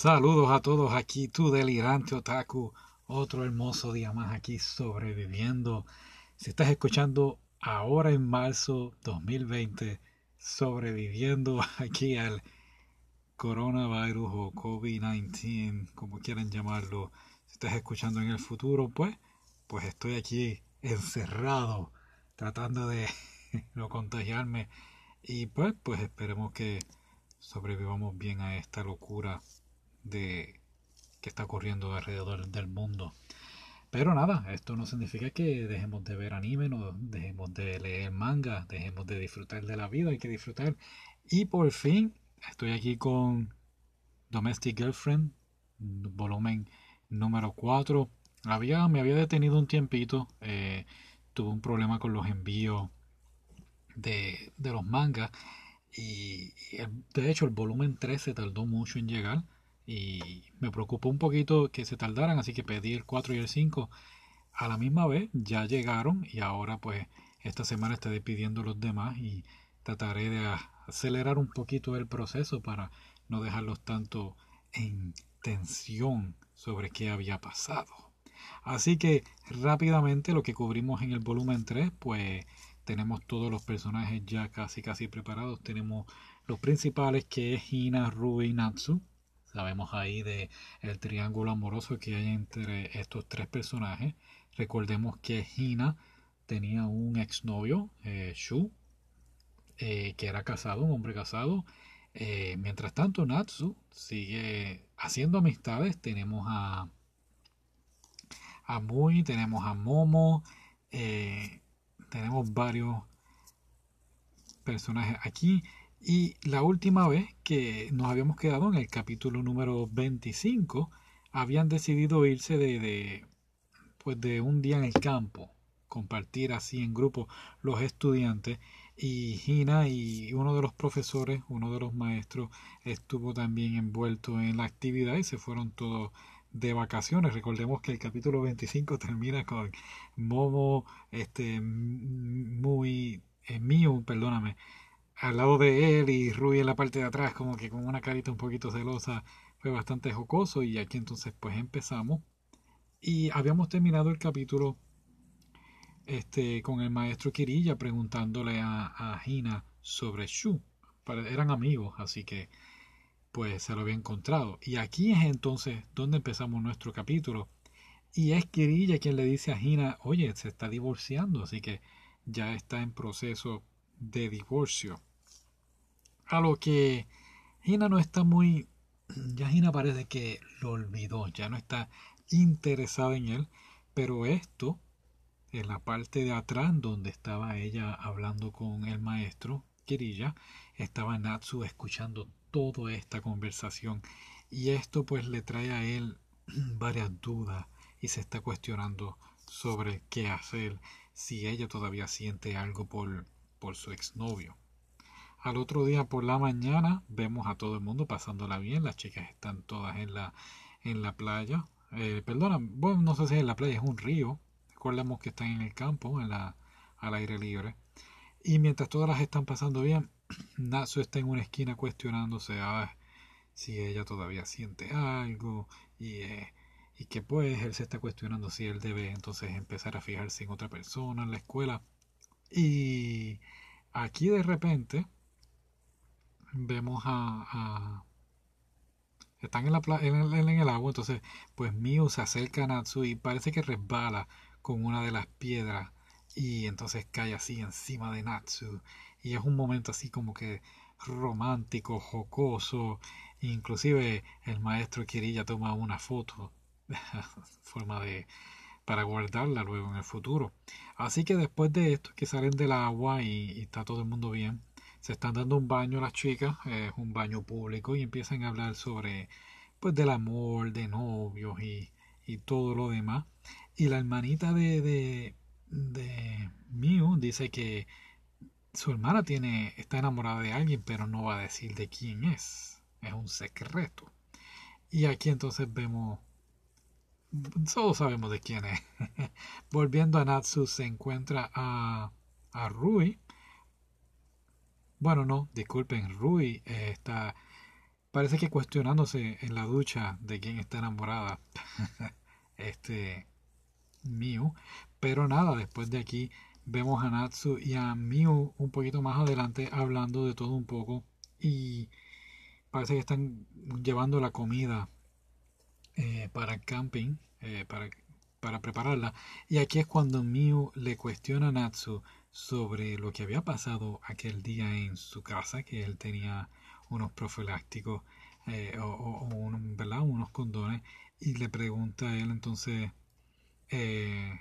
Saludos a todos aquí, tu delirante otaku. Otro hermoso día más aquí sobreviviendo. Si estás escuchando ahora en marzo 2020, sobreviviendo aquí al coronavirus o COVID-19, como quieran llamarlo. Si estás escuchando en el futuro, pues, pues estoy aquí encerrado, tratando de no contagiarme. Y pues, pues esperemos que sobrevivamos bien a esta locura de que está ocurriendo alrededor del mundo. Pero nada, esto no significa que dejemos de ver anime, no dejemos de leer manga, dejemos de disfrutar de la vida, hay que disfrutar. Y por fin estoy aquí con Domestic Girlfriend, volumen número 4. Había, me había detenido un tiempito, eh, tuve un problema con los envíos de, de los mangas y, de hecho el volumen 3 se tardó mucho en llegar y me preocupó un poquito que se tardaran, así que pedí el 4 y el 5 a la misma vez, ya llegaron y ahora pues esta semana estaré pidiendo los demás y trataré de acelerar un poquito el proceso para no dejarlos tanto en tensión sobre qué había pasado. Así que rápidamente lo que cubrimos en el volumen 3, pues tenemos todos los personajes ya casi casi preparados. Tenemos los principales que es Hina, Rui y Natsu. Sabemos ahí de el triángulo amoroso que hay entre estos tres personajes. Recordemos que Hina tenía un exnovio, eh, Shu, eh, que era casado, un hombre casado. Eh, mientras tanto, Natsu sigue haciendo amistades. Tenemos a, a Mui, tenemos a Momo, tenemos varios personajes aquí. Y la última vez que nos habíamos quedado en el capítulo número 25, habían decidido irse de, de, pues de un día en el campo, compartir así en grupo los estudiantes. Y Gina y uno de los profesores, uno de los maestros, estuvo también envuelto en la actividad y se fueron todos de vacaciones. Recordemos que el capítulo 25 termina con Momo, este, muy, eh, mío, perdóname, al lado de él y Rui en la parte de atrás, como que con una carita un poquito celosa, fue bastante jocoso y aquí entonces pues empezamos y habíamos terminado el capítulo este con el maestro Kirilla preguntándole a, a Hina sobre Shu. Eran amigos, así que pues se lo había encontrado. Y aquí es entonces donde empezamos nuestro capítulo. Y es Kirilla quien le dice a Hina, oye, se está divorciando, así que ya está en proceso de divorcio. A lo que Hina no está muy... Ya Hina parece que lo olvidó, ya no está interesada en él, pero esto, en la parte de atrás donde estaba ella hablando con el maestro Kirilla, estaba Natsu escuchando toda esta conversación y esto pues le trae a él varias dudas y se está cuestionando sobre qué hacer si ella todavía siente algo por, por su exnovio. Al otro día por la mañana vemos a todo el mundo pasándola bien, las chicas están todas en la, en la playa. Eh, perdona, bueno, no sé si en la playa, es un río. Recordemos que están en el campo, en la, al aire libre. Y mientras todas las están pasando bien, Natsu está en una esquina cuestionándose a si ella todavía siente algo y, eh, y que pues él se está cuestionando si él debe entonces empezar a fijarse en otra persona en la escuela. Y aquí de repente vemos a, a están en, la, en, el, en el agua, entonces pues Miu se acerca a Natsu y parece que resbala con una de las piedras y entonces cae así encima de Natsu y es un momento así como que romántico, jocoso, inclusive el maestro Kirilla toma una foto forma de para guardarla luego en el futuro. Así que después de esto que salen del agua y, y está todo el mundo bien, se están dando un baño las chicas, es un baño público y empiezan a hablar sobre pues del amor, de novios y, y todo lo demás. Y la hermanita de, de, de dice que su hermana tiene, está enamorada de alguien, pero no va a decir de quién es. Es un secreto. Y aquí entonces vemos, todos sabemos de quién es. Volviendo a Natsu se encuentra a, a Rui, bueno, no, disculpen, Rui eh, está parece que cuestionándose en la ducha de quién está enamorada. este Miu. Pero nada, después de aquí vemos a Natsu y a Miu un poquito más adelante hablando de todo un poco. Y parece que están llevando la comida eh, para el camping, eh, para, para prepararla. Y aquí es cuando Miu le cuestiona a Natsu sobre lo que había pasado aquel día en su casa, que él tenía unos profilácticos eh, o, ¿verdad? unos condones, y le pregunta a él entonces eh,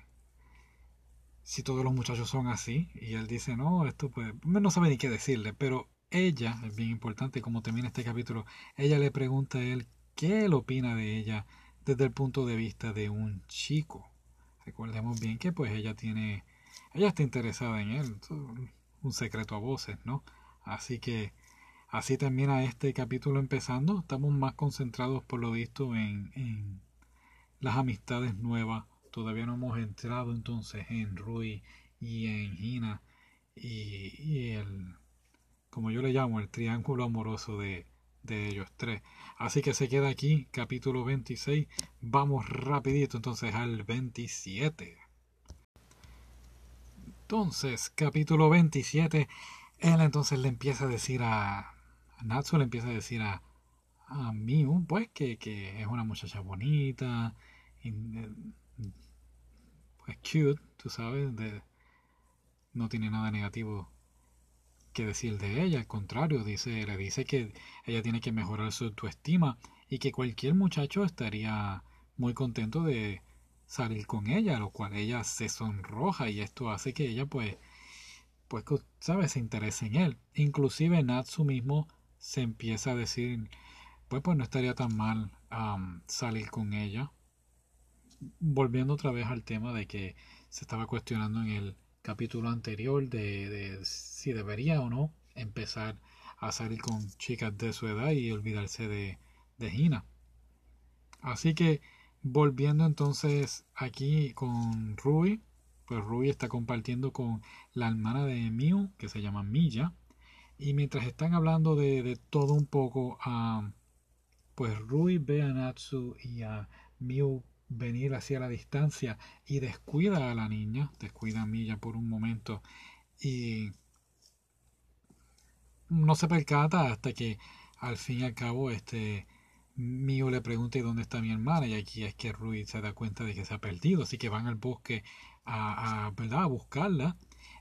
si todos los muchachos son así, y él dice, no, esto pues, no sabe ni qué decirle, pero ella, es bien importante como termina este capítulo, ella le pregunta a él qué él opina de ella desde el punto de vista de un chico. Recordemos bien que pues ella tiene, ella está interesada en él, un secreto a voces, ¿no? Así que así termina este capítulo empezando, estamos más concentrados por lo visto en, en las amistades nuevas todavía no hemos entrado entonces en Rui y en Hina y, el, como yo le llamo, el triángulo amoroso de, de ellos tres. Así que se queda aquí, capítulo 26. Vamos rapidito entonces al 27. Entonces, capítulo 27, él entonces le empieza a decir a, a Natsu, le empieza a decir a, a Miu, pues que, que es una muchacha bonita, y, es cute, tú sabes, no tiene nada negativo que decir de ella, al contrario, dice, le dice que ella tiene que mejorar su autoestima y que cualquier muchacho estaría muy contento de salir con ella, lo cual ella se sonroja y esto hace que ella pues pues sabes se interese en él. Inclusive Natsu mismo se empieza a decir pues pues no estaría tan mal salir con ella volviendo otra vez al tema de que se estaba cuestionando en el capítulo anterior de, si debería o no empezar a salir con chicas de su edad y olvidarse de, de Gina. Así que volviendo entonces aquí con Ruby, pues Ruby está compartiendo con la hermana de Miu, que se llama Milla, y mientras están hablando de, todo un poco, pues Ruby ve a Natsu y a Miu venir hacia la distancia y descuida a la niña, descuida a Milla por un momento y no se percata hasta que al fin y al cabo este Mío le pregunta ¿y dónde está mi hermana? Y aquí es que Rui se da cuenta de que se ha perdido, así que van al bosque a, ¿verdad? a buscarla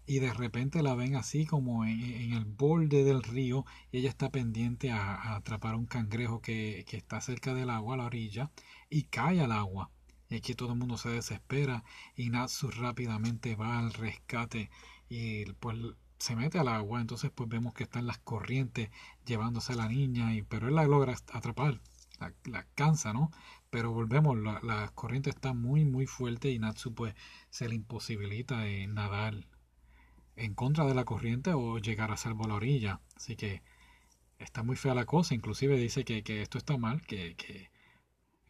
y de repente la ven así como en, el borde del río y ella está pendiente a, atrapar un cangrejo que, que, está cerca del agua, a la orilla, y cae al agua. Y aquí todo el mundo se desespera y Natsu rápidamente va al rescate y pues se mete al agua. Entonces pues vemos que están las corrientes llevándose a la niña, y, pero él la logra atrapar, la, la cansa, ¿no? Pero volvemos, la, corriente está muy muy fuerte y Natsu pues se le imposibilita nadar en contra de la corriente o llegar a salvo la orilla. Así que está muy fea la cosa. Inclusive dice que, que esto está mal, que, que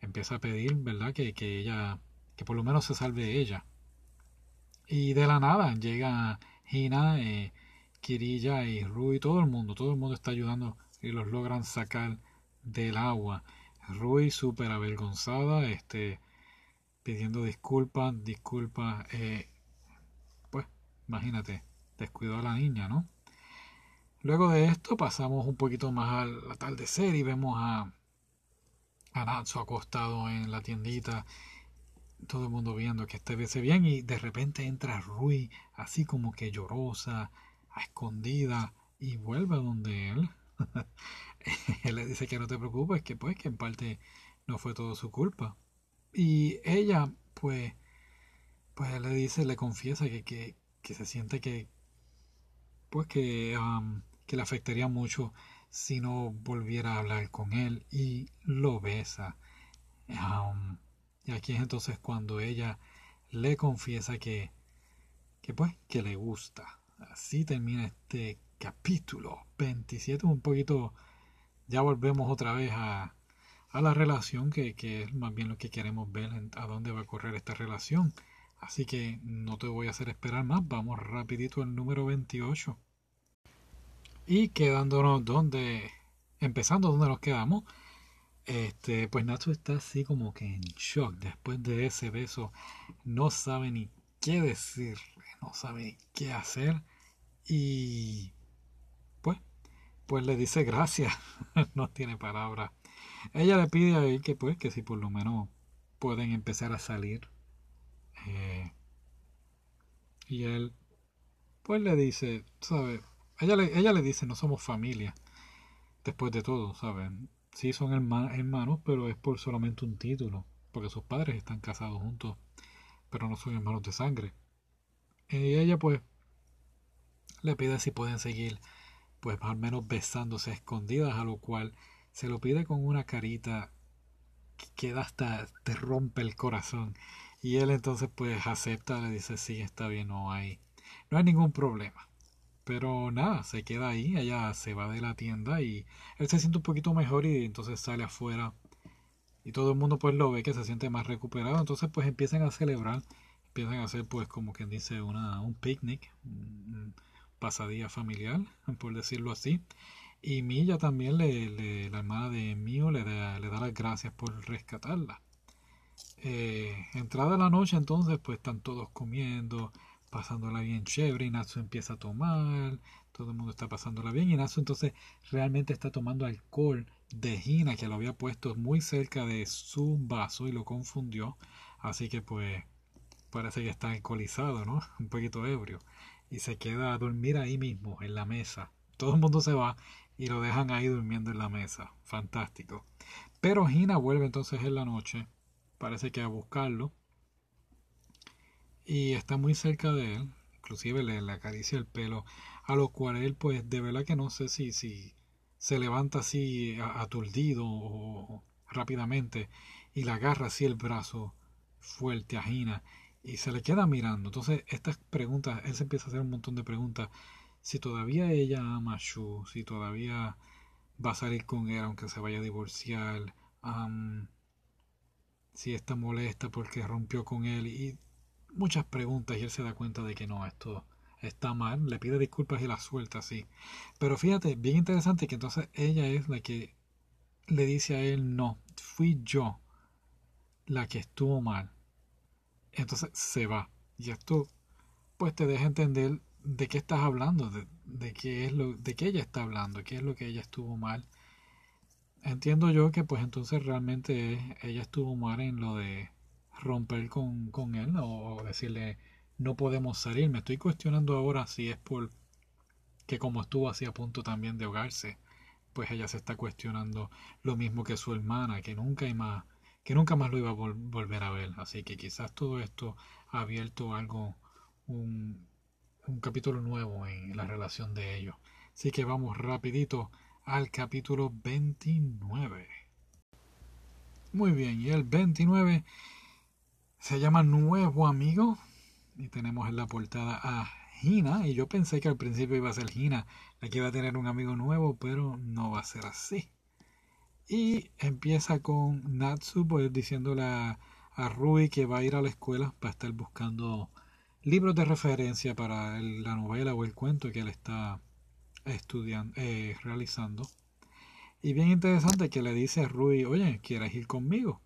empieza a pedir, ¿verdad? Que, que ella, que por lo menos se salve ella. Y de la nada llega Hina, eh, Kirilla y Rui, todo el mundo, todo el mundo está ayudando y los logran sacar del agua. Rui súper avergonzada, este, pidiendo disculpas, disculpas, eh, pues imagínate, descuidó a la niña, ¿no? Luego de esto pasamos un poquito más al atardecer y vemos a, Natsu acostado en la tiendita, todo el mundo viendo que este bien y de repente entra Rui así como que llorosa, a escondida y vuelve a donde él. él le dice que no te preocupes, que pues que en parte no fue todo su culpa. Y ella pues pues le dice, le confiesa que, que, que se siente que pues que, um, que le afectaría mucho si no volviera a hablar con él y lo besa. Um, y aquí es entonces cuando ella le confiesa que, que pues que le gusta. Así termina este capítulo 27, un poquito, ya volvemos otra vez a, a la relación que, que, es más bien lo que queremos ver, a dónde va a correr esta relación. Así que no te voy a hacer esperar más, vamos rapidito al número 28. Y quedándonos donde empezando donde nos quedamos, este, pues Natsu está así como que en shock después de ese beso. No sabe ni qué decir, no sabe ni qué hacer. Y pues le dice gracias. no tiene palabra. Ella le pide a él que pues, que si por lo menos pueden empezar a salir. Eh, y él, pues le dice, ¿sabes? Ella le, ella le dice, no somos familia. Después de todo, ¿saben? Sí son hermanos, pero es por solamente un título, porque sus padres están casados juntos, pero no son hermanos de sangre. Y ella pues le pide si pueden seguir, pues al menos besándose escondidas, a lo cual se lo pide con una carita que queda hasta te rompe el corazón. Y él entonces pues acepta, le dice sí, está bien, no hay, no hay ningún problema. Pero nada, se queda ahí, ella se va de la tienda y él se siente un poquito mejor y entonces sale afuera. Y todo el mundo pues lo ve que se siente más recuperado. Entonces pues empiezan a celebrar, empiezan a hacer pues como quien dice una, un picnic, pasadía familiar, por decirlo así. Y Milla también, le, la hermana de Mio, le da, le da las gracias por rescatarla. Eh, entrada la noche entonces pues están todos comiendo, pasándola bien chévere Natsu empieza a tomar, todo el mundo está pasándola bien Natsu entonces realmente está tomando alcohol de Hina que lo había puesto muy cerca de su vaso y lo confundió, así que pues parece que está alcoholizado, ¿no? Un poquito ebrio y se queda a dormir ahí mismo en la mesa. Todo el mundo se va y lo dejan ahí durmiendo en la mesa. Fantástico. Pero Hina vuelve entonces en la noche, parece que a buscarlo y está muy cerca de él, inclusive le, le, acaricia el pelo, a lo cual él pues de verdad que no sé si, si se levanta así aturdido o rápidamente y le agarra así el brazo fuerte a Gina y se le queda mirando. Entonces estas preguntas, él se empieza a hacer un montón de preguntas. Si todavía ella ama a Shu, si todavía va a salir con él aunque se vaya a divorciar, si está molesta porque rompió con él y muchas preguntas y él se da cuenta de que no, esto está mal, le pide disculpas y la suelta así. Pero fíjate, bien interesante que entonces ella es la que le dice a él, no, fui yo la que estuvo mal. Entonces se va. Y esto pues te deja entender de qué estás hablando, de, qué es lo, de qué ella está hablando, qué es lo que ella estuvo mal. Entiendo yo que pues entonces realmente ella estuvo mal en lo de romper con, con él o decirle no podemos salir. Me estoy cuestionando ahora si es por que como estuvo así a punto también de ahogarse, pues ella se está cuestionando lo mismo que su hermana, que nunca más, que nunca más lo iba a volver a ver. Así que quizás todo esto ha abierto algo, un, un capítulo nuevo en la relación de ellos. Así que vamos rapidito al capítulo 29. Muy bien, y el 29 se llama Nuevo Amigo. Y tenemos en la portada a Hina. Y yo pensé que al principio iba a ser Hina la que iba a tener un amigo nuevo, pero no va a ser así. Y empieza con Natsu pues, diciéndole a, Rui que va a ir a la escuela para estar buscando libros de referencia para la novela o el cuento que él está estudiando, eh, realizando. Y bien interesante que le dice a Rui, oye, ¿quieres ir conmigo?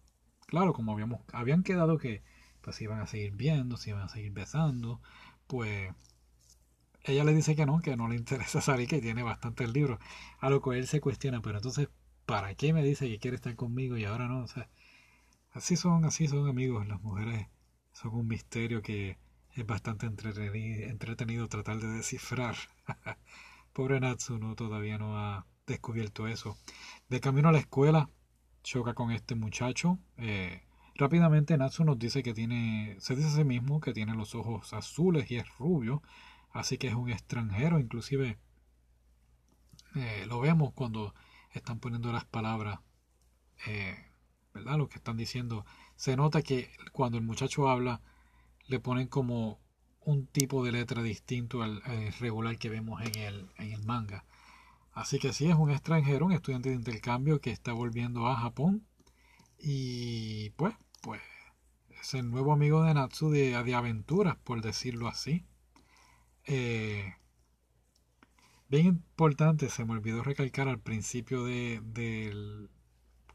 Claro, como habíamos, habían quedado que pues se iban a seguir viendo, se iban a seguir besando, pues ella le dice que no, que no le interesa salir, que tiene bastantes libros, a lo que él se cuestiona, pero entonces, ¿para qué me dice que quiere estar conmigo y ahora no? O sea, así son, así son amigos, las mujeres son un misterio que es bastante entretenido, tratar de descifrar. Pobre Natsuno todavía no ha descubierto eso. De camino a la escuela, choca con este muchacho, eh, Rápidamente Natsu nos dice que tiene, se dice a sí mismo que tiene los ojos azules y es rubio, así que es un extranjero, inclusive eh, lo vemos cuando están poniendo las palabras, eh, ¿verdad? Lo que están diciendo. Se nota que cuando el muchacho habla, le ponen como un tipo de letra distinto al, regular que vemos en el, en el manga. Así que sí, es un extranjero, un estudiante de intercambio que está volviendo a Japón. Y pues pues es el nuevo amigo de Natsu de, de aventuras, por decirlo así. Eh, Bien importante, se me olvidó recalcar al principio de, del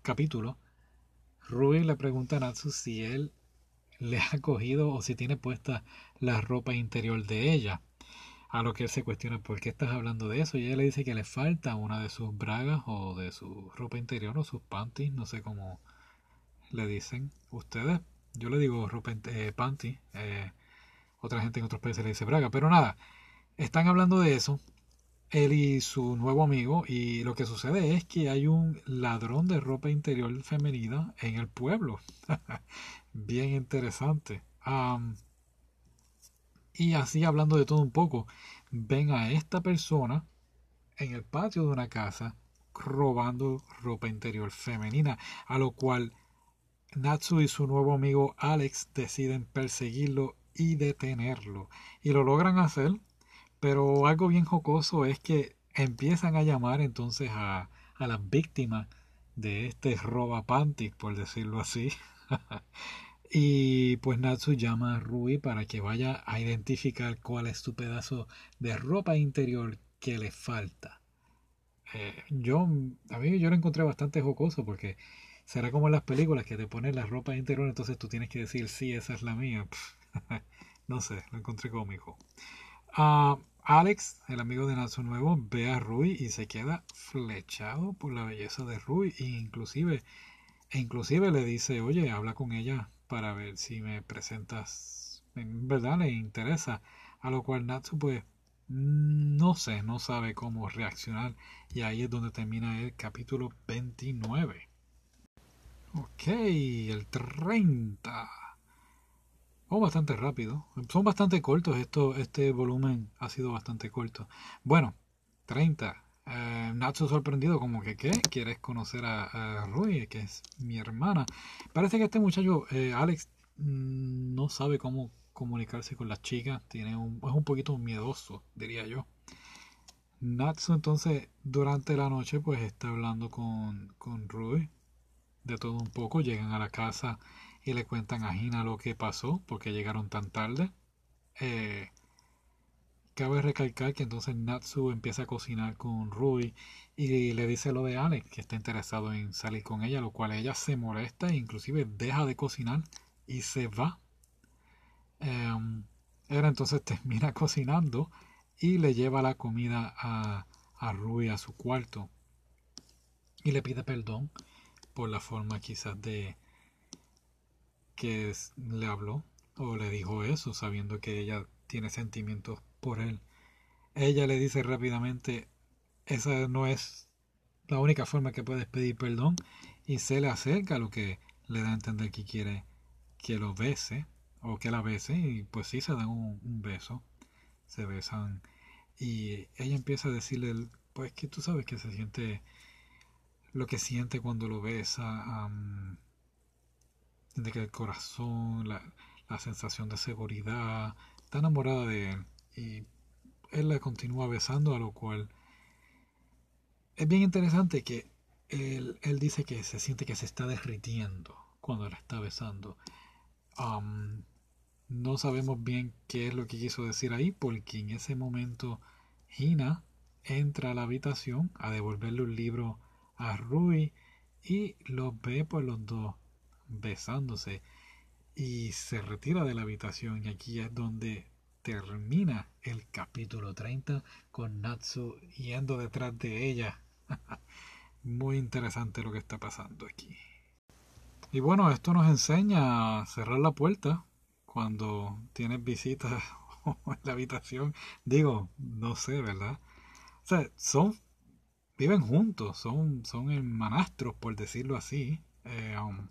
capítulo. Ruby le pregunta a Natsu si él le ha cogido o si tiene puesta la ropa interior de ella. A lo que él se cuestiona por qué estás hablando de eso. Y ella le dice que le falta una de sus bragas o de su ropa interior o sus panties, no sé cómo le dicen ustedes. Yo le digo ropa eh, panty. Eh, otra gente en otros países le dice braga. Pero nada, están hablando de eso. Él y su nuevo amigo. Y lo que sucede es que hay un ladrón de ropa interior femenina en el pueblo. Bien interesante. Y así hablando de todo un poco, ven a esta persona en el patio de una casa robando ropa interior femenina, a lo cual Natsu y su nuevo amigo Alex deciden perseguirlo y detenerlo. Y lo logran hacer, pero algo bien jocoso es que empiezan a llamar entonces a, a las víctimas de este roba panty, por decirlo así. Y pues Natsu llama a Rui para que vaya a identificar cuál es tu pedazo de ropa interior que le falta. Eh, yo, a mí yo lo encontré bastante jocoso porque será como en las películas que te ponen la ropa interior, entonces tú tienes que decir, sí, esa es la mía. no sé, lo encontré cómico. Uh, Alex, el amigo de Natsu Nuevo, ve a Rui y se queda flechado por la belleza de Rui. E inclusive, e inclusive le dice, oye, habla con ella para ver si me presentas, en verdad le interesa. A lo cual Natsu pues no sé, no sabe cómo reaccionar y ahí es donde termina el capítulo 29. Ok, el 30. Oh, bastante rápido. Son bastante cortos. Esto, este volumen ha sido bastante corto. Bueno, 30. Eh, Natsu sorprendido como que, ¿qué? ¿Quieres conocer a, Rui, que es mi hermana? Parece que este muchacho, eh, Alex, mm, no sabe cómo comunicarse con las chicas. Tiene un, es un poquito miedoso, diría yo. Natsu entonces durante la noche pues está hablando con, con Rui de todo un poco. Llegan a la casa y le cuentan a Hina lo que pasó porque llegaron tan tarde. Eh, Cabe recalcar que entonces Natsu empieza a cocinar con Rui y le dice lo de Alex, que está interesado en salir con ella, lo cual ella se molesta e inclusive deja de cocinar y se va. Eh, entonces termina cocinando y le lleva la comida a, a Rui a su cuarto y le pide perdón por la forma quizás de que le habló o le dijo eso sabiendo que ella tiene sentimientos por él. Ella le dice rápidamente, esa no es la única forma que puedes pedir perdón y se le acerca lo que le da a entender que quiere que lo bese o que la bese y pues sí se dan un, beso, se besan y ella empieza a decirle pues que tú sabes que se siente lo que siente cuando lo besa, de que el corazón, la, la sensación de seguridad, está enamorada de él y él la continúa besando, a lo cual es bien interesante que él, dice que se siente que se está derritiendo cuando la está besando. no sabemos bien qué es lo que quiso decir ahí, porque en ese momento Hina entra a la habitación a devolverle un libro a Rui y los ve por los dos besándose y se retira de la habitación y aquí es donde termina el capítulo 30 con Natsu yendo detrás de ella. Muy interesante lo que está pasando aquí. Y bueno, esto nos enseña a cerrar la puerta cuando tienes visitas en la habitación. Digo, no sé, ¿verdad? O sea, son, viven juntos, son, son hermanastros, por decirlo así. Eh, um,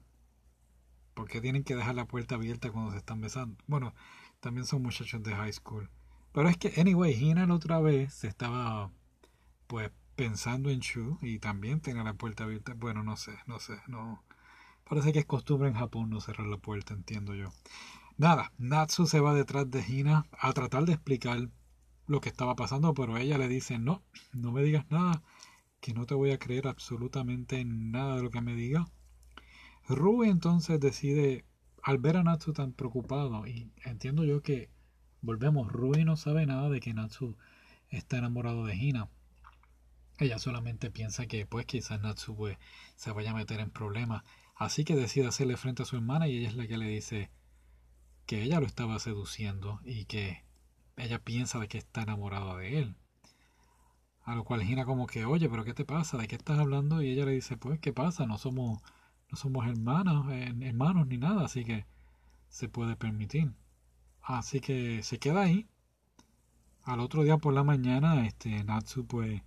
¿Por qué tienen que dejar la puerta abierta cuando se están besando? Bueno, también son muchachos de high school. Pero es que, anyway, Hina la otra vez se estaba, pues, pensando en Shu y también tenía la puerta abierta. Bueno, no sé, no sé, no. Parece que es costumbre en Japón no cerrar la puerta, entiendo yo. Nada, Natsu se va detrás de Hina a tratar de explicar lo que estaba pasando, pero ella le dice, no, no me digas nada, que no te voy a creer absolutamente nada de lo que me diga. Rui entonces decide al ver a Natsu tan preocupado, y entiendo yo que, volvemos, Rui no sabe nada de que Natsu está enamorado de Hina. ella solamente piensa que pues quizás Natsu pues, se vaya a meter en problemas. Así que decide hacerle frente a su hermana y ella es la que le dice que ella lo estaba seduciendo y que ella piensa de que está enamorada de él. A lo cual Gina como que, oye, pero ¿qué te pasa? ¿De qué estás hablando? Y ella le dice, pues, ¿qué pasa? No somos, no somos hermanos, hermanos ni nada, así que se puede permitir. Así que se queda ahí. Al otro día por la mañana, este Natsu pues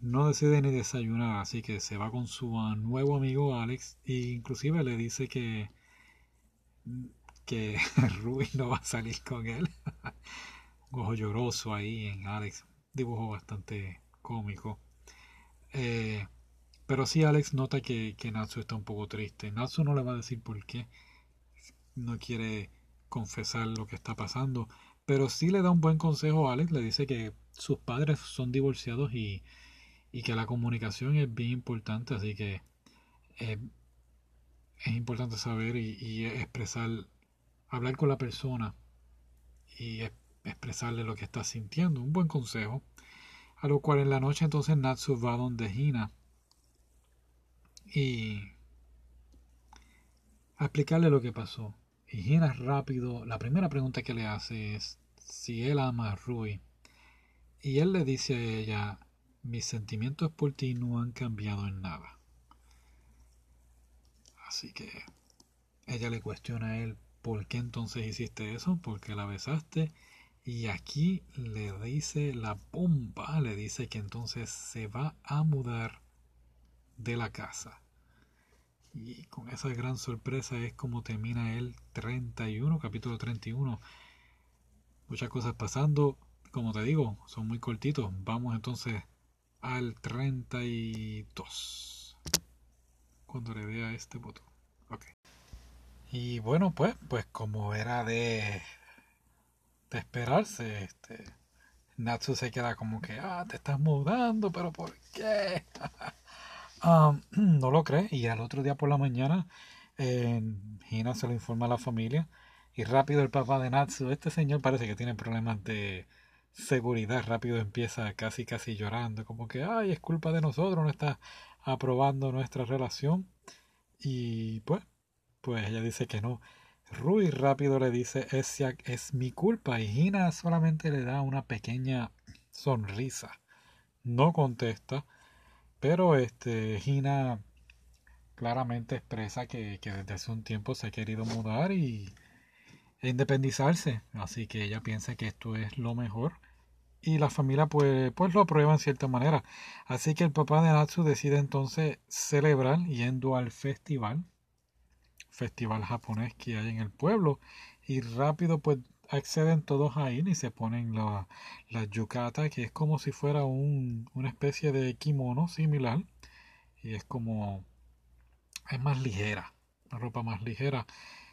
no decide ni desayunar, así que se va con su nuevo amigo Alex e inclusive le dice que que Ruby no va a salir con él. Un ojo lloroso ahí en Alex, dibujo bastante cómico. Eh, pero sí Alex nota que, que Natsu está un poco triste. Natsu no le va a decir por qué. No quiere confesar lo que está pasando. Pero sí le da un buen consejo a Alex. Le dice que sus padres son divorciados y, y que la comunicación es bien importante. Así que eh, es importante saber y, expresar, hablar con la persona y expresarle lo que está sintiendo. Un buen consejo. A lo cual en la noche entonces Natsu va donde Hina y a explicarle lo que pasó. Y Hina rápido, la primera pregunta que le hace es si él ama a Rui. Y él le dice a ella, mis sentimientos por ti no han cambiado en nada. Así que ella le cuestiona a él, ¿por qué entonces hiciste eso? ¿Por qué la besaste? Y aquí le dice la bomba, le dice que entonces se va a mudar de la casa. Y con esa gran sorpresa es como termina el 31, capítulo 31. Muchas cosas pasando, como te digo, son muy cortitos. Vamos entonces al 32. Cuando le vea este botón. Ok. Y bueno, pues, pues como era de, de esperarse, este, Natsu se queda como que, ah, te estás mudando, pero ¿por qué? no lo cree. Y al otro día por la mañana eh, Hina se lo informa a la familia y rápido el papá de Natsu, este señor parece que tiene problemas de seguridad, rápido empieza casi casi llorando, como que, ay, es culpa de nosotros, no está aprobando nuestra relación y pues, pues ella dice que no. Rui rápido le dice, es, es mi culpa y Hina solamente le da una pequeña sonrisa, no contesta pero este, Gina claramente expresa que, desde hace un tiempo se ha querido mudar y e independizarse. Así que ella piensa que esto es lo mejor. Y la familia pues, pues lo aprueba en cierta manera. Así que el papá de Natsu decide entonces celebrar yendo al festival. Festival japonés que hay en el pueblo. Y rápido pues acceden todos ahí y se ponen la, la yukata, que es como si fuera un, una especie de kimono similar. Y es como. Es más ligera. La ropa más ligera.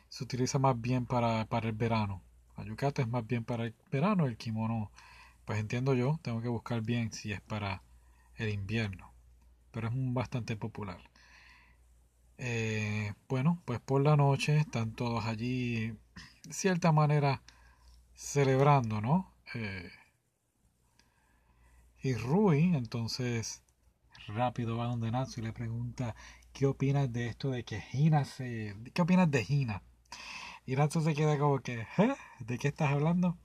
Se utiliza más bien para, para el verano. La yukata es más bien para el verano. El kimono, pues entiendo yo, tengo que buscar bien si es para el invierno. Pero es bastante popular. Eh, bueno, pues por la noche están todos allí, de cierta manera, celebrando, ¿no? Eh, y Rui, entonces, rápido va donde Natsu y le pregunta, ¿qué opinas de esto de que Hina se... ¿Qué opinas de Hina? Y Natsu se queda como que, ¿eh? ¿De qué estás hablando?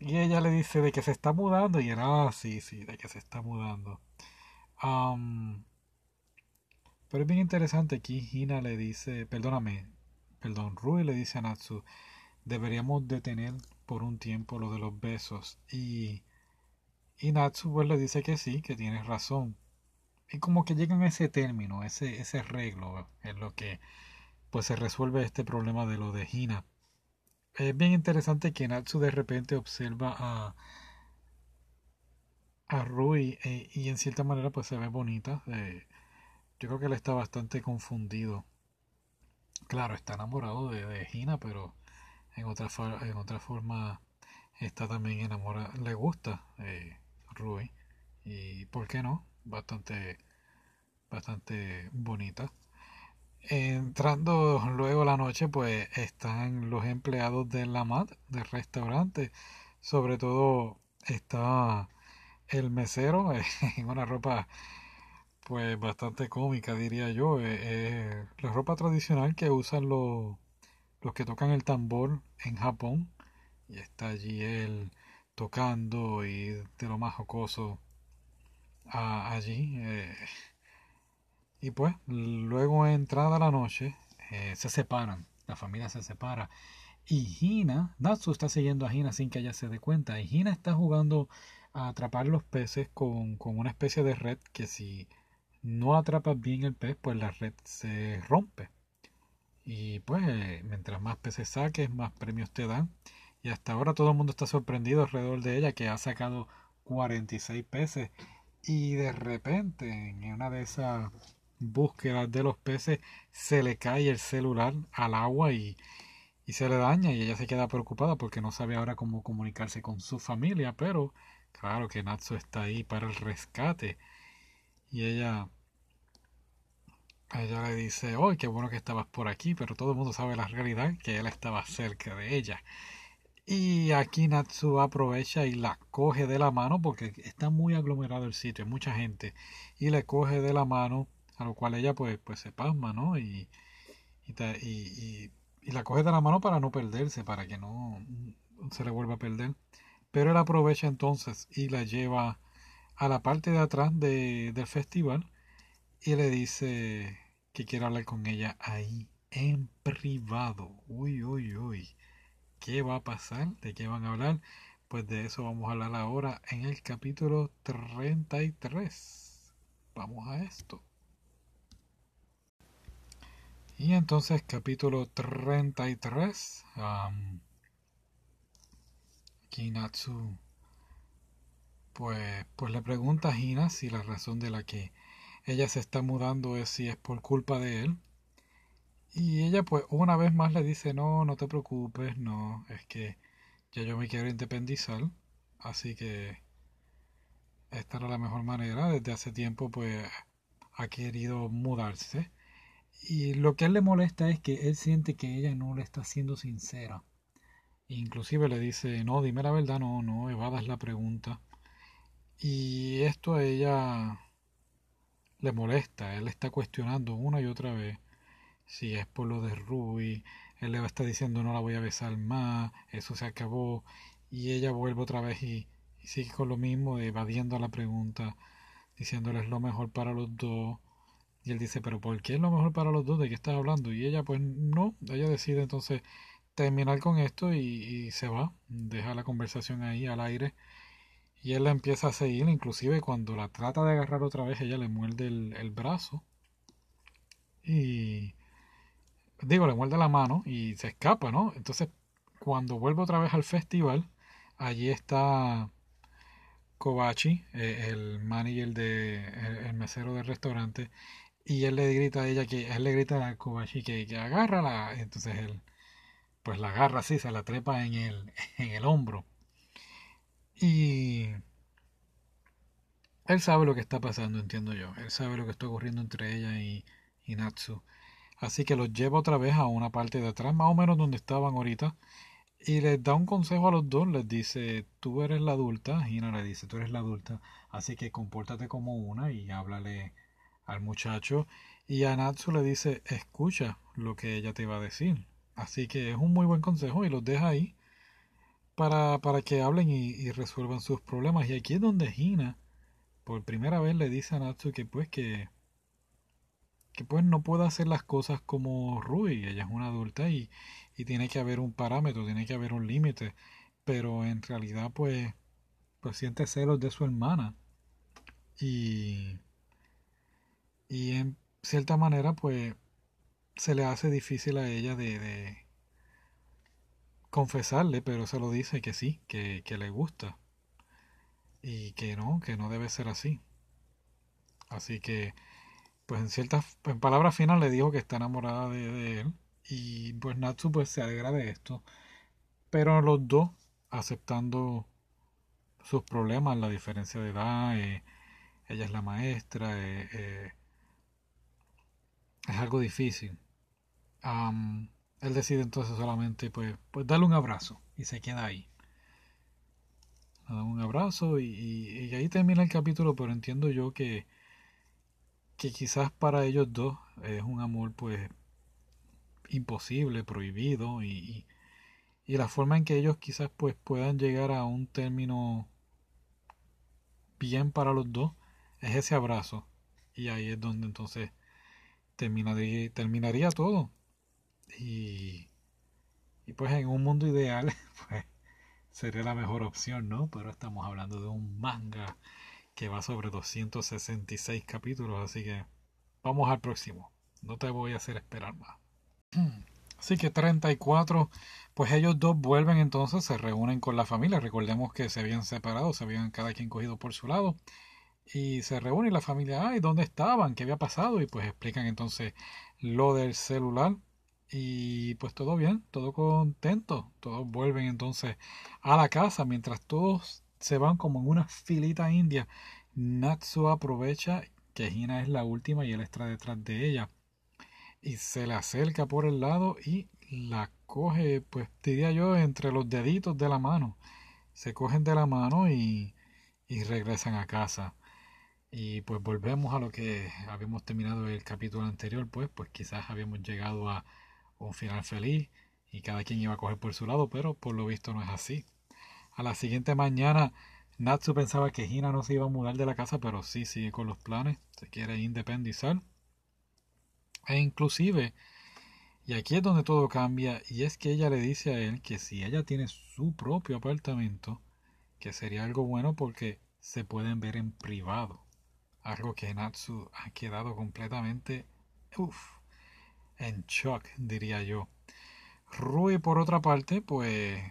Y ella le dice de que se está mudando y él, ah, sí, sí, de que se está mudando. pero es bien interesante aquí, Hina le dice, perdóname, perdón, Rui le dice a Natsu, deberíamos detener por un tiempo lo de los besos y, y Natsu pues le dice que sí, que tienes razón. Y como que llegan a ese término, ese, ese arreglo en lo que pues se resuelve este problema de lo de Hina. Es bien interesante que Natsu de repente observa a, a Rui eh, y en cierta manera pues se ve bonita. Eh, yo creo que él está bastante confundido. Claro, está enamorado de, de Hina, pero en otra, forma está también enamorada, le gusta eh, Rui y por qué no, bastante, bastante bonita. Entrando luego la noche, pues están los empleados de la MAT, del restaurante. Sobre todo está el mesero en una ropa pues bastante cómica diría yo. Eh, la ropa tradicional que usan los, los que tocan el tambor en Japón. Y está allí él tocando y de lo más jocoso allí. Eh, y pues luego entrada la noche eh, se separan, la familia se separa. Y Hina, Natsu está siguiendo a Hina sin que ella se dé cuenta. Y Hina está jugando a atrapar los peces con, con una especie de red que si no atrapas bien el pez, pues la red se rompe. Y pues mientras más peces saques, más premios te dan. Y hasta ahora todo el mundo está sorprendido alrededor de ella que ha sacado 46 peces. Y de repente en una de esas búsquedas de los peces se le cae el celular al agua y, y se le daña y ella se queda preocupada porque no sabe ahora cómo comunicarse con su familia. Pero claro que Natsu está ahí para el rescate. Y ella, ella le dice, ¡ay, qué bueno que estabas por aquí! Pero todo el mundo sabe la realidad, que él estaba cerca de ella. Y aquí Natsu aprovecha y la coge de la mano porque está muy aglomerado el sitio, hay mucha gente. Y le coge de la mano, a lo cual ella pues, pues se pasma, ¿no? Y, y, y la coge de la mano para no perderse, para que no se le vuelva a perder. Pero él aprovecha entonces y la lleva a la parte de atrás de, del festival y le dice que quiere hablar con ella ahí en privado. Uy, uy, uy. ¿Qué va a pasar? ¿De qué van a hablar? Pues de eso vamos a hablar ahora en el capítulo 33. Vamos a esto. Y entonces capítulo 33. Um, Kinatsu pues, pues le pregunta a Gina si la razón de la que ella se está mudando es si es por culpa de él. Y ella pues una vez más le dice, no, no te preocupes, no, es que ya yo me quiero independizar, así que esta era la mejor manera. Desde hace tiempo pues ha querido mudarse. Y lo que a él le molesta es que él siente que ella no le está siendo sincera. Inclusive le dice, no, dime la verdad, no, no, evadas la pregunta. Y esto a ella le molesta, él está cuestionando una y otra vez si es por lo de Ruby, él le está diciendo no la voy a besar más, eso se acabó, y ella vuelve otra vez y, sigue con lo mismo, evadiendo la pregunta, diciéndole es lo mejor para los dos. Y él dice, pero ¿por qué es lo mejor para los dos? ¿De qué estás hablando? Y ella, pues no, ella decide entonces terminar con esto y se va, deja la conversación ahí al aire y él la empieza a seguir, inclusive cuando la trata de agarrar otra vez, ella le muerde el, brazo. Y digo, le muerde la mano y se escapa, ¿no? Entonces, cuando vuelve otra vez al festival, allí está Kobachi, eh, el manager de el, mesero del restaurante, y él le grita a ella que él le grita a Kobachi que, que entonces él pues la agarra así, se la trepa en el, en el hombro. Y él sabe lo que está pasando, entiendo yo. Él sabe lo que está ocurriendo entre ella y, Natsu. Así que los lleva otra vez a una parte de atrás, más o menos donde estaban ahorita. Y les da un consejo a los dos. Les dice, tú eres la adulta. Hina le dice, tú eres la adulta. Así que compórtate como una y háblale al muchacho. Y a Natsu le dice, escucha lo que ella te va a decir. Así que es un muy buen consejo y los deja ahí para, para que hablen y, resuelvan sus problemas. Y aquí es donde Hina, por primera vez, le dice a Natsu que pues que, que pues no puede hacer las cosas como Rui. Ella es una adulta y, y tiene que haber un parámetro, tiene que haber un límite. Pero en realidad pues, pues siente celos de su hermana. Y, y en cierta manera pues se le hace difícil a ella de confesarle, pero se lo dice que sí, que, le gusta. Y que no, que no debe ser así. Así que, pues en ciertas, en palabras finales le dijo que está enamorada de, él. Y pues Natsu pues se alegra de esto. Pero los dos aceptando sus problemas, la diferencia de edad, eh, ella es la maestra, eh, eh, es algo difícil él decide entonces solamente pues, pues darle un abrazo y se queda ahí. dan un abrazo y, ahí termina el capítulo, pero entiendo yo que, que quizás para ellos dos es un amor pues imposible, prohibido y, y, la forma en que ellos quizás pues puedan llegar a un término bien para los dos es ese abrazo y ahí es donde entonces terminaría, terminaría todo y, y pues en un mundo ideal pues sería la mejor opción, ¿no? Pero estamos hablando de un manga que va sobre 266 capítulos, así que vamos al próximo. No te voy a hacer esperar más. Así que 34, pues ellos dos vuelven entonces, se reúnen con la familia. Recordemos que se habían separado, se habían cada quien cogido por su lado. Y se reúne la familia, ay, ¿dónde estaban? ¿Qué había pasado? Y pues explican entonces lo del celular. Y pues todo bien, todo contento. Todos vuelven entonces a la casa mientras todos se van como en una filita india. Natsu aprovecha que Hina es la última y él está detrás de ella. Y se le acerca por el lado y la coge, pues diría yo, entre los deditos de la mano. Se cogen de la mano y, y regresan a casa. Y pues volvemos a lo que habíamos terminado el capítulo anterior, pues, pues quizás habíamos llegado a un final feliz y cada quien iba a coger por su lado, pero por lo visto no es así. A la siguiente mañana, Natsu pensaba que Hina no se iba a mudar de la casa, pero sí sigue con los planes, se quiere independizar. E inclusive, y aquí es donde todo cambia, y es que ella le dice a él que si ella tiene su propio apartamento, que sería algo bueno porque se pueden ver en privado. Algo que Natsu ha quedado completamente uff, en shock, diría yo. Rui, por otra parte, pues,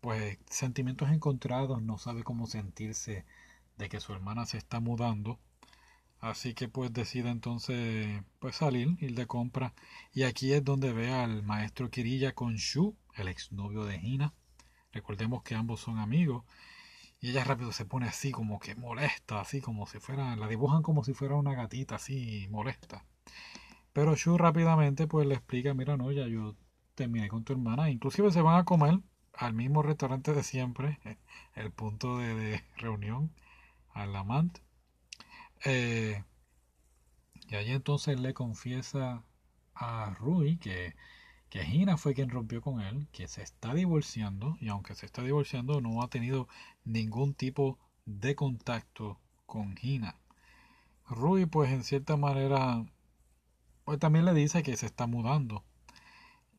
pues sentimientos encontrados, no sabe cómo sentirse de que su hermana se está mudando. Así que pues decide entonces pues salir, ir de compra. Y aquí es donde ve al maestro Kirilla con Shu, el exnovio de Hina. Recordemos que ambos son amigos. Y ella rápido se pone así como que molesta, así como si fuera, la dibujan como si fuera una gatita así molesta. Pero Shu rápidamente pues le explica, mira, no, ya yo terminé con tu hermana. Inclusive se van a comer al mismo restaurante de siempre, el punto de, reunión, al amante. Eh, y allí entonces le confiesa a Rui que, que Gina fue quien rompió con él, que se está divorciando y aunque se está divorciando no ha tenido ningún tipo de contacto con Gina. Rui pues en cierta manera pues también le dice que se está mudando.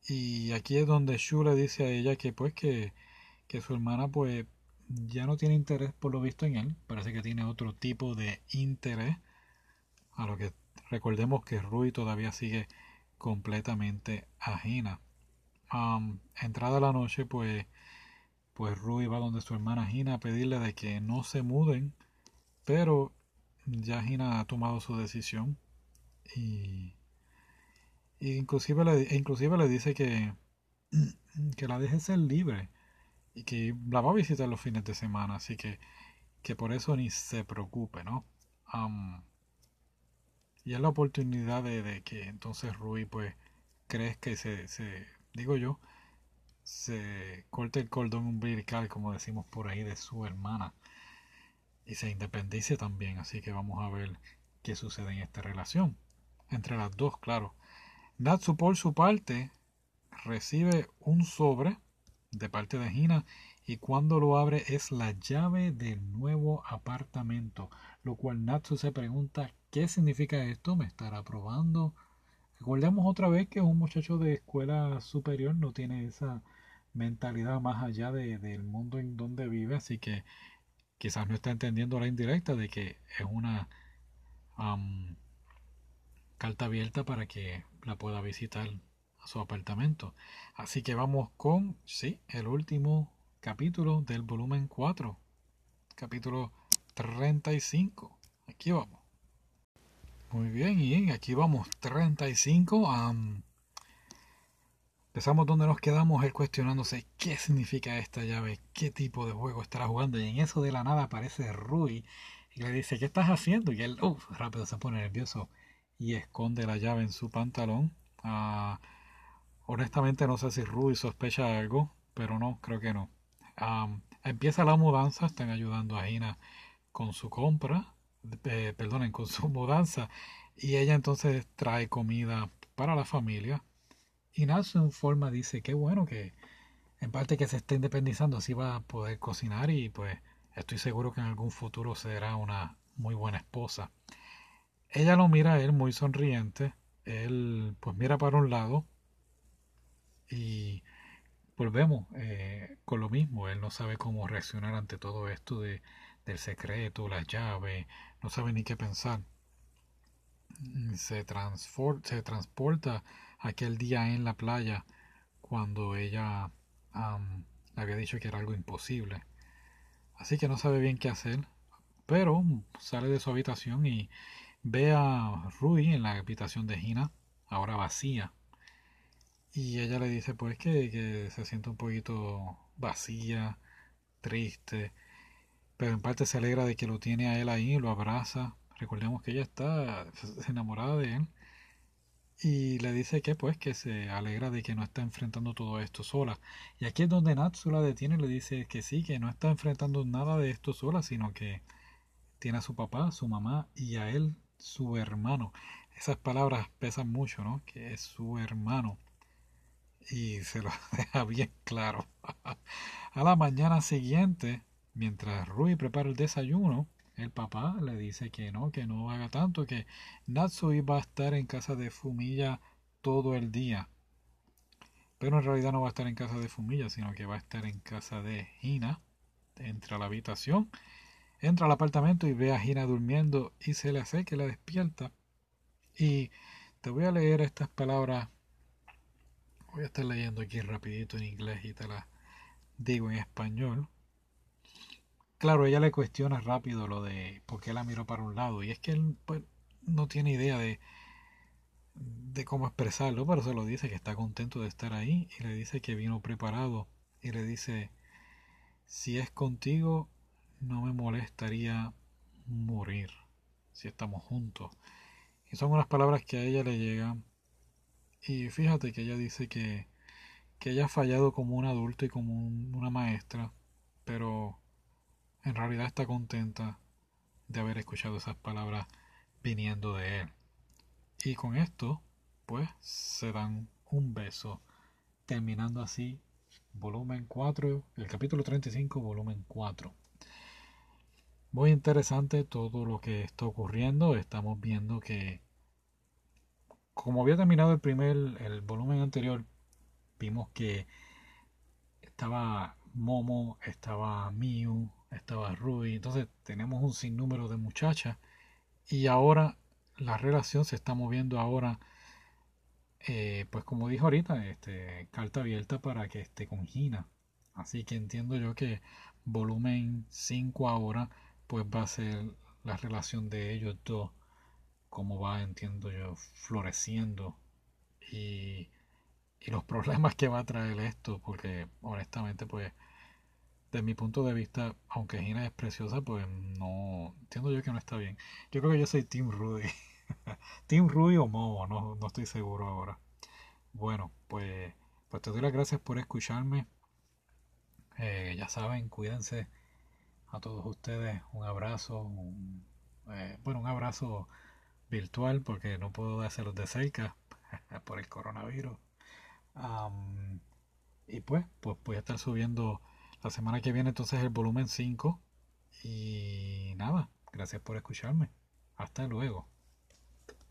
Y aquí es donde Shu le dice a ella que pues que, que su hermana pues ya no tiene interés por lo visto en él. Parece que tiene otro tipo de interés. A lo que recordemos que Rui todavía sigue completamente ajena. entrada la noche pues pues Rui va donde su hermana Gina a pedirle de que no se muden. Pero ya Gina ha tomado su decisión. Y inclusive le, inclusive le dice que, que la deje ser libre y que la va a visitar los fines de semana, así que, que por eso ni se preocupe, ¿no? y es la oportunidad de, que entonces Rui pues crezca y se, se, digo yo, se corte el cordón umbilical, como decimos por ahí, de su hermana y se independice también, así que vamos a ver qué sucede en esta relación. Entre las dos, claro. Natsu por su parte recibe un sobre de parte de Hina y cuando lo abre es la llave del nuevo apartamento, lo cual Natsu se pregunta ¿qué significa esto? ¿Me estará probando? Recordemos otra vez que un muchacho de escuela superior no tiene esa mentalidad más allá del mundo en donde vive, así que quizás no está entendiendo la indirecta de que es una carta abierta para que la pueda visitar a su apartamento. Así que vamos con, sí, el último capítulo del volumen 4, capítulo 35. Aquí vamos. Muy bien, y aquí vamos, 35. empezamos donde nos quedamos, él cuestionándose qué significa esta llave, qué tipo de juego estará jugando. Y en eso de la nada aparece Rui y le dice, ¿qué estás haciendo? Y él, uff, rápido se pone nervioso y esconde la llave en su pantalón. Ah, honestamente no sé si Ruby sospecha algo, pero no, creo que no. empieza la mudanza, están ayudando a Gina con su compra, eh, perdonen, con su mudanza, y ella entonces trae comida para la familia. Y Natsu en forma dice, qué bueno que en parte que se esté independizando, así va a poder cocinar y pues estoy seguro que en algún futuro será una muy buena esposa. Ella lo mira a él muy sonriente, él pues mira para un lado y volvemos eh, con lo mismo, él no sabe cómo reaccionar ante todo esto de, del secreto, las llaves, no sabe ni qué pensar. Se, se transporta aquel día en la playa cuando ella le había dicho que era algo imposible. Así que no sabe bien qué hacer, pero sale de su habitación y ve a Rui en la habitación de Gina, ahora vacía. Y ella le dice pues que, se siente un poquito vacía, triste, pero en parte se alegra de que lo tiene a él ahí, lo abraza. Recordemos que ella está enamorada de él y le dice que pues que se alegra de que no está enfrentando todo esto sola. Y aquí es donde Natsu la detiene y le dice que sí, que no está enfrentando nada de esto sola, sino que tiene a su papá, su mamá y a él, su hermano. Esas palabras pesan mucho, ¿no? Que es su hermano. Y se lo deja bien claro. a la mañana siguiente, mientras Rui prepara el desayuno, el papá le dice que no, que no haga tanto, que Natsui va a estar en casa de Fumilla todo el día. Pero en realidad no va a estar en casa de Fumilla, sino que va a estar en casa de Hina. Entra a la habitación, entra al apartamento y ve a Hina durmiendo y se le hace que la despierta. Y te voy a leer estas palabras. Voy a estar leyendo aquí rapidito en inglés y te las digo en español Claro, ella le cuestiona rápido lo de por qué la miró para un lado. Y es que él pues, no tiene idea de, de cómo expresarlo, pero se lo dice que está contento de estar ahí y le dice que vino preparado. Y le dice, si es contigo, no me molestaría morir si estamos juntos. Y son unas palabras que a ella le llegan. Y fíjate que ella dice que, que ella ha fallado como un adulto y como una maestra, pero en realidad está contenta de haber escuchado esas palabras viniendo de él. Y con esto, pues, se dan un beso, terminando así volumen 4, el capítulo 35, volumen 4. Muy interesante todo lo que está ocurriendo. Estamos viendo que, como había terminado el primer, el volumen anterior, vimos que estaba Momo, estaba Miu, estaba Ruby, entonces tenemos un sinnúmero de muchachas y ahora la relación se está moviendo ahora, eh, pues como dijo ahorita, este, carta abierta para que esté con Gina. Así que entiendo yo que volumen 5 ahora, pues va a ser la relación de ellos dos, como va, entiendo yo, floreciendo y, y los problemas que va a traer esto, porque honestamente, pues de mi punto de vista, aunque Gina es preciosa, pues no entiendo yo que no está bien. Yo creo que yo soy Team Rudy. Team Rudy o Momo, no, no estoy seguro ahora. Bueno, pues, pues te doy las gracias por escucharme. Eh, ya saben, cuídense a todos ustedes. Un abrazo, eh, bueno, un abrazo virtual porque no puedo hacerlos de cerca por el coronavirus. y pues, pues voy a estar subiendo la semana que viene entonces el volumen 5. Y nada, gracias por escucharme. Hasta luego.